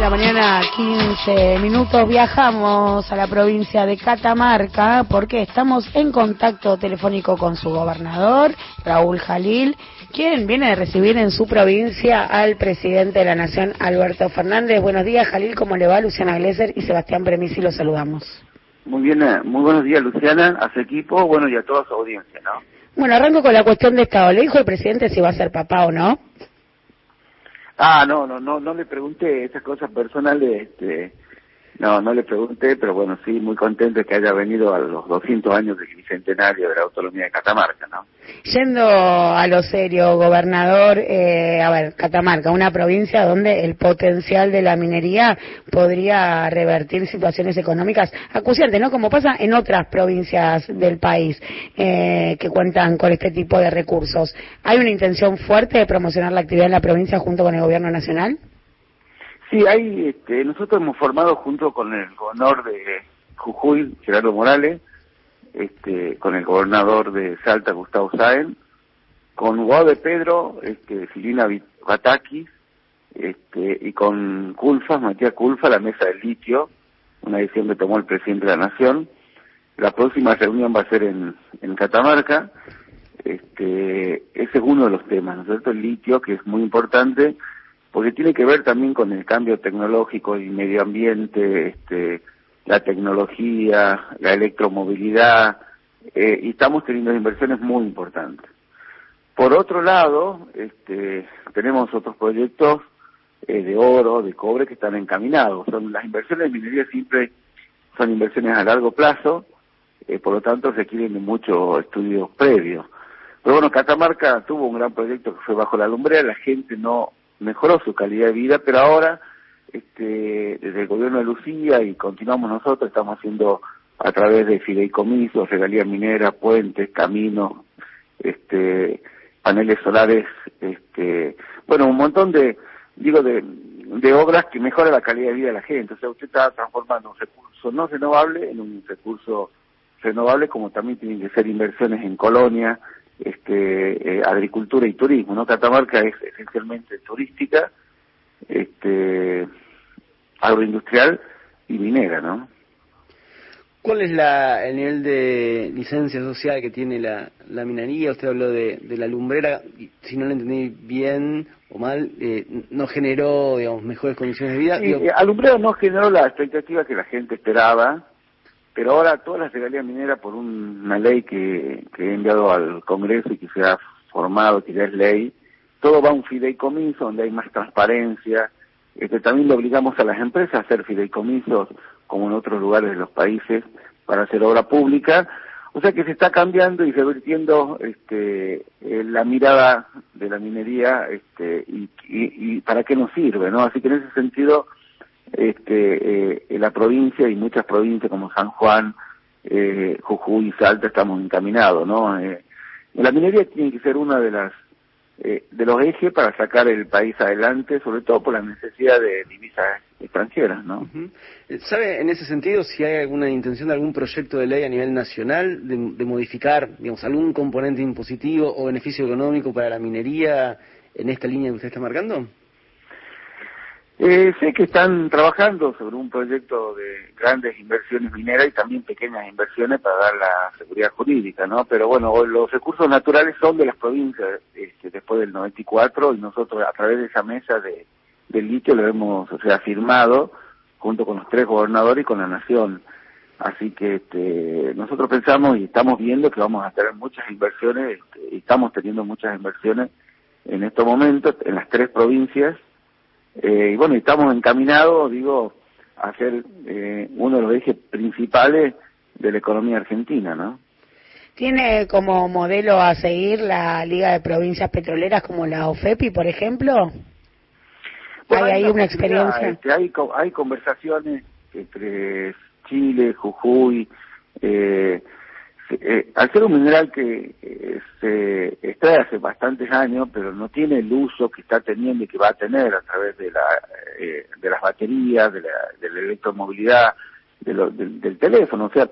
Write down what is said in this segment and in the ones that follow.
la mañana, 15 minutos, viajamos a la provincia de Catamarca porque estamos en contacto telefónico con su gobernador, Raúl Jalil, quien viene de recibir en su provincia al presidente de la Nación, Alberto Fernández. Buenos días, Jalil, ¿cómo le va? Luciana Glesser y Sebastián Premisi, los saludamos. Muy bien, eh, muy buenos días, Luciana, a su equipo, bueno, y a toda su audiencia, ¿no? Bueno, arranco con la cuestión de Estado. ¿Le dijo el presidente si va a ser papá o no? Ah, no, no, no, no le pregunté esas cosas personales, este, no, no le pregunté, pero bueno, sí, muy contento que haya venido a los 200 años del bicentenario de la autonomía de Catamarca, ¿no? Yendo a lo serio, gobernador, eh, a ver, Catamarca, una provincia donde el potencial de la minería podría revertir situaciones económicas acuciantes, ¿no? Como pasa en otras provincias del país eh, que cuentan con este tipo de recursos. ¿Hay una intención fuerte de promocionar la actividad en la provincia junto con el gobierno nacional? Sí, hay, este, nosotros hemos formado junto con el gobernador de Jujuy, Gerardo Morales, este, con el gobernador de Salta, Gustavo Sáenz, con Guado de Pedro, este, Filina Batakis, este, y con Culfa, Matías Culfa, la mesa del litio, una decisión que tomó el presidente de la Nación. La próxima reunión va a ser en, en Catamarca. Este, ese es uno de los temas, ¿no es cierto? El litio, que es muy importante, porque tiene que ver también con el cambio tecnológico y medio ambiente, este, la tecnología, la electromovilidad, eh, y estamos teniendo inversiones muy importantes. Por otro lado, este, tenemos otros proyectos eh, de oro, de cobre que están encaminados. Son las inversiones de minería siempre son inversiones a largo plazo, eh, por lo tanto requieren de muchos estudios previos. Pero bueno, Catamarca tuvo un gran proyecto que fue bajo la lumbrera, la gente no mejoró su calidad de vida, pero ahora, este, desde el gobierno de Lucía y continuamos nosotros, estamos haciendo a través de fideicomisos, regalías mineras, puentes, caminos, este, paneles solares, este, bueno, un montón de, digo, de, de obras que mejoran la calidad de vida de la gente. O sea, usted está transformando un recurso no renovable en un recurso renovable, como también tienen que ser inversiones en colonia, este, eh, agricultura y turismo, ¿no? Catamarca es esencialmente turística, este, agroindustrial y minera, ¿no? ¿Cuál es la, el nivel de licencia social que tiene la, la minería? Usted habló de, de la lumbrera, si no lo entendí bien o mal, eh, no generó, digamos, mejores condiciones de vida. Sí, eh, Alumbrero no generó la expectativa que la gente esperaba, pero ahora todas las regalías mineras por una ley que, que he enviado al Congreso y que se ha formado, que ya es ley, todo va a un fideicomiso donde hay más transparencia. Este, también le obligamos a las empresas a hacer fideicomisos, como en otros lugares de los países, para hacer obra pública. O sea que se está cambiando y revirtiendo este, eh, la mirada de la minería este, y, y, y para qué nos sirve, ¿no? Así que en ese sentido este, eh, la provincia y muchas provincias como San Juan, eh, Jujuy y Salta estamos encaminados, ¿no? Eh, la minería tiene que ser una de las eh, de los ejes para sacar el país adelante, sobre todo por la necesidad de divisas extranjeras, ¿no? Uh ¿Sabe en ese sentido si hay alguna intención de algún proyecto de ley a nivel nacional de, de modificar, digamos, algún componente impositivo o beneficio económico para la minería en esta línea que usted está marcando? Eh, sé que están trabajando sobre un proyecto de grandes inversiones mineras y también pequeñas inversiones para dar la seguridad jurídica, ¿no? Pero bueno, los recursos naturales son de las provincias este, después del 94 y nosotros a través de esa mesa de, litio lo hemos, o sea, firmado junto con los tres gobernadores y con la nación. Así que este, nosotros pensamos y estamos viendo que vamos a tener muchas inversiones, este, y estamos teniendo muchas inversiones en estos momentos en las tres provincias eh, y bueno, estamos encaminados, digo, a ser eh, uno de los ejes principales de la economía argentina, ¿no? ¿Tiene como modelo a seguir la Liga de Provincias Petroleras como la OFEPI, por ejemplo? Bueno, ¿Hay ahí una experiencia? Este, hay, hay conversaciones entre Chile, Jujuy, eh, eh, al ser un mineral que eh, se extrae hace bastantes años, pero no tiene el uso que está teniendo y que va a tener a través de, la, eh, de las baterías, de la, de la electromovilidad, de lo, del, del teléfono. O sea,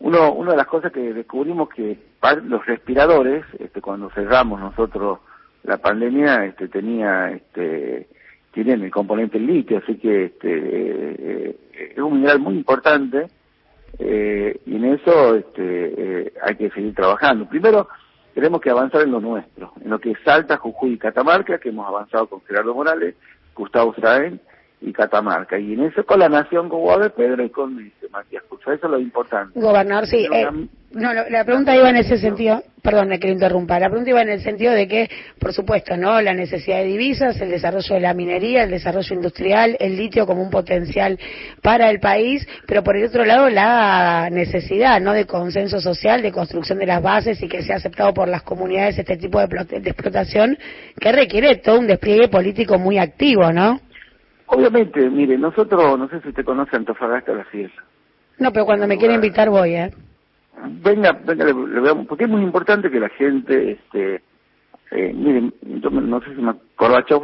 uno, una de las cosas que descubrimos que los respiradores, este, cuando cerramos nosotros la pandemia, este, tenía, este, tienen el componente litio, así que este, eh, es un mineral muy importante eh, y en eso este, eh, hay que seguir trabajando. Primero, tenemos que avanzar en lo nuestro, en lo que Salta, Jujuy y Catamarca, que hemos avanzado con Gerardo Morales, Gustavo Saen y Catamarca. Y en eso con la Nación, con Pedro y con este, Matías Cucha. Eso es lo importante. Gobernador, sí. Eh, no, la pregunta iba en ese sentido, perdón, me quiero interrumpir, la pregunta iba en el sentido de que, por supuesto, ¿no? La necesidad de divisas, el desarrollo de la minería, el desarrollo industrial, el litio como un potencial para el país, pero por el otro lado la necesidad, ¿no? De consenso social, de construcción de las bases y que sea aceptado por las comunidades este tipo de, de explotación que requiere todo un despliegue político muy activo, ¿no? Obviamente, mire, nosotros, no sé si usted conoce Antofagasta la Fiesta. No, pero cuando me quiere invitar voy, ¿eh? Venga, venga, le, veamos, porque es muy importante que la gente, este, eh, miren, no sé si me,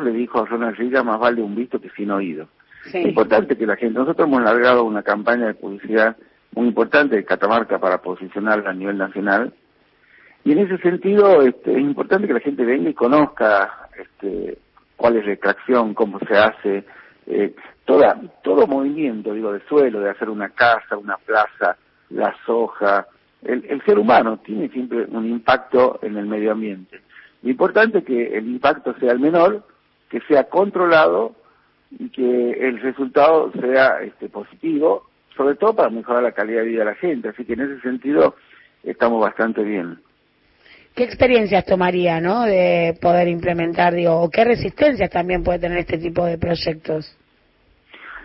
le dijo a Ronald Reagan, más vale un visto que sin oído. Es importante que la gente, nosotros hemos largado una campaña de publicidad muy importante de Catamarca para posicionarla a nivel nacional, y en ese sentido este, es importante que la gente venga y conozca este, cuál es la extracción, cómo se hace, eh, toda, todo movimiento, digo, de suelo, de hacer una casa, una plaza, la soja, el, el ser humano tiene siempre un impacto en el medio ambiente. Lo importante es que el impacto sea el menor, que sea controlado y que el resultado sea este, positivo, sobre todo para mejorar la calidad de vida de la gente. Así que en ese sentido estamos bastante bien. ¿Qué experiencias tomaría, no, de poder implementar, digo, o qué resistencias también puede tener este tipo de proyectos?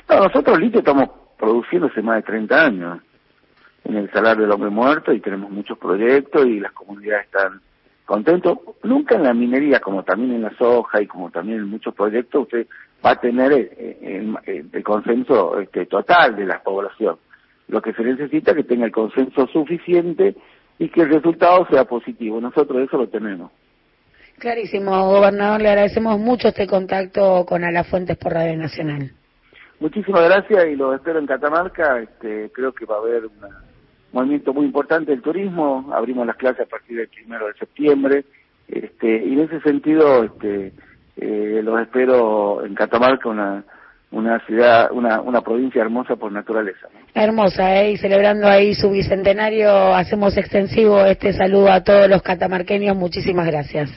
No, nosotros litio estamos produciendo hace más de 30 años en el salario del hombre muerto y tenemos muchos proyectos y las comunidades están contentos. Nunca en la minería, como también en la soja y como también en muchos proyectos, usted va a tener el, el consenso este, total de la población. Lo que se necesita es que tenga el consenso suficiente y que el resultado sea positivo. Nosotros eso lo tenemos. Clarísimo, gobernador, le agradecemos mucho este contacto con Alafuentes por Radio Nacional. Muchísimas gracias y lo espero en Catamarca. Este, creo que va a haber un movimiento muy importante del turismo. Abrimos las clases a partir del primero de septiembre. Este, y en ese sentido, este, eh, los espero en Catamarca, una una ciudad, una, una provincia hermosa por naturaleza. Hermosa, ¿eh? y celebrando ahí su bicentenario, hacemos extensivo este saludo a todos los catamarqueños. Muchísimas gracias.